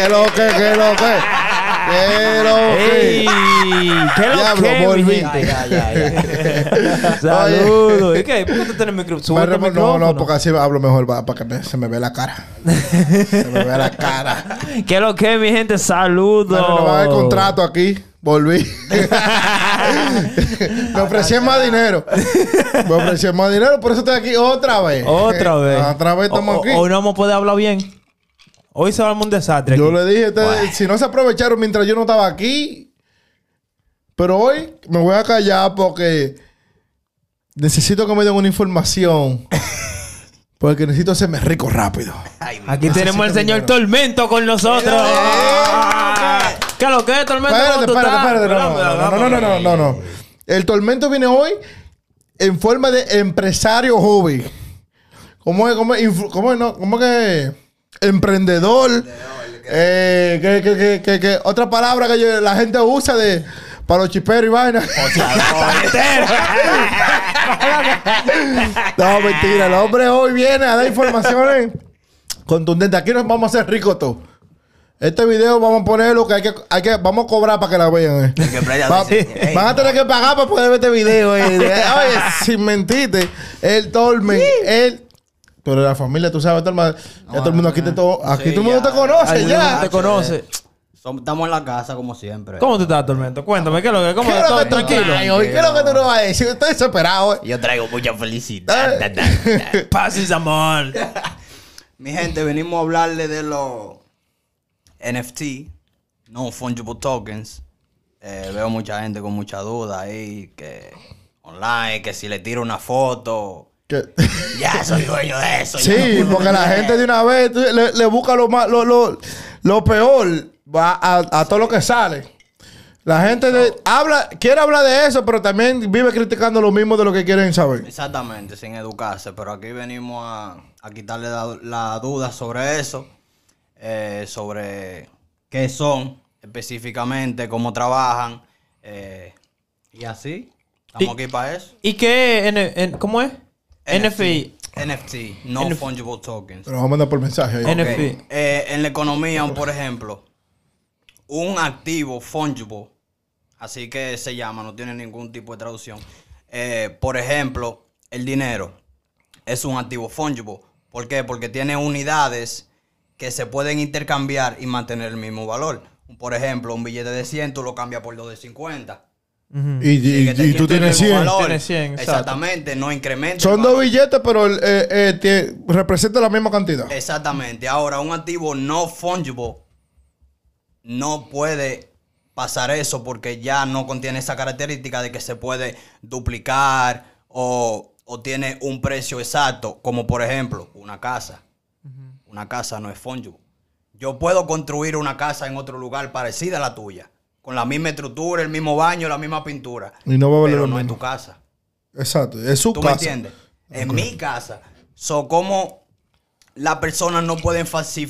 ¿Qué lo que, qué lo que? ¿Qué lo. ¿Qué lo Diablo, que? Ya, ya, ya. Saludos. ¿Y qué? ¿Por qué tú tienes el micrófono? Sube el no, no, porque así hablo mejor para que me- se me vea la cara. se me vea la cara. ¿Qué lo que, mi gente? Saludos. Me renovaron el contrato aquí. Volví. me ofrecían más dinero. Me ofrecían más dinero, por eso estoy aquí otra vez. Otra vez. Otra vez estamos O- aquí. Hoy no vamos a poder hablar bien. Hoy se va a un desastre. Yo aquí. le dije, si no se aprovecharon mientras yo no estaba aquí. Pero hoy me voy a callar porque necesito que me den una información. Porque necesito hacerme rico rápido. Ay, Aquí tenemos al señor dinero. Tormento con nosotros. Ah, ¿Qué lo que es, Tormento? Espérate, ¿Cómo tú espérate, espérate. No, no, no, no, no, no. El tormento viene hoy en forma de empresario hobby. ¿Cómo es? ¿Cómo es? ¿Cómo es? No? ¿Cómo que? Emprendedor. Eh, que, que, que, que, otra palabra que yo- la gente usa de para los chiperos y vainas. no, mentira. El hombre hoy viene a dar informaciones contundentes. Aquí nos vamos a hacer ricos todos. Este video vamos a ponerlo que hay que, hay que vamos a cobrar para que la vean. eh. que Playa Va- dice, "Ey, van a tener que pagar para poder ver este video. eh. Oye, sin mentirte, el Tormen, él. Pero la familia, tú sabes, ya todo el mundo aquí te to- aquí Sí, todo el mundo ya. te conoce Ay, ya. te conoce. Estamos en la casa como siempre. ¿Cómo tú estás, Tormento? Cuéntame, ¿qué es lo que? ¿Cómo ¿Qué es lo todo que tú tranquilo? ¿Qué es lo que tú no vas a decir? Estoy desesperado. eh. Yo traigo mucha felicidad. Da, da, da. Paz y amor. Mi gente, venimos a hablarle de los NFT, no fungible tokens. Eh, veo mucha gente con mucha duda ahí, que online, que si le tiro una foto, Que- ya soy dueño de eso. Sí, no porque la gente de una vez le, le busca lo más, lo, lo, lo peor va a, a todo lo que sale. La gente de- habla, quiere hablar de eso, pero también vive criticando lo mismo de lo que quieren saber. Exactamente, sin educarse, pero aquí venimos a, a quitarle la, la duda sobre eso, eh, sobre qué son específicamente, cómo trabajan, eh, y así. Estamos Y- aquí para eso. ¿Y qué? N- N- ¿Cómo es? NFI. NFT, no NF fungible tokens. Pero vamos a mandar por mensaje. ahí. NFT. eh, en la economía, por ejemplo, un activo fungible, así que se llama, no tiene ningún tipo de traducción. Eh, por ejemplo, el dinero es un activo fungible. ¿Por qué? Porque tiene unidades que se pueden intercambiar y mantener el mismo valor. Por ejemplo, un billete de 100 tú lo cambias por dos de 50. Y, y- Sigue y tú tienes el mismo 100. valor. Tienes 100, exacto. Exactamente, no incrementa. Son dos billetes, pero el, eh, eh, representa la misma cantidad. Exactamente. Ahora, un activo no fungible no puede pasar eso porque ya no contiene esa característica de que se puede duplicar o, o tiene un precio exacto, como por ejemplo una casa. Una casa no es fungible. Yo puedo construir una casa en otro lugar parecida a la tuya, con la misma estructura, el mismo baño, la misma pintura, Y no va a valer pero lo no es mismo. tu casa. Exacto. Es su ¿Tú casa. me entiendes? En mi casa. So, como la persona no pueden falsificar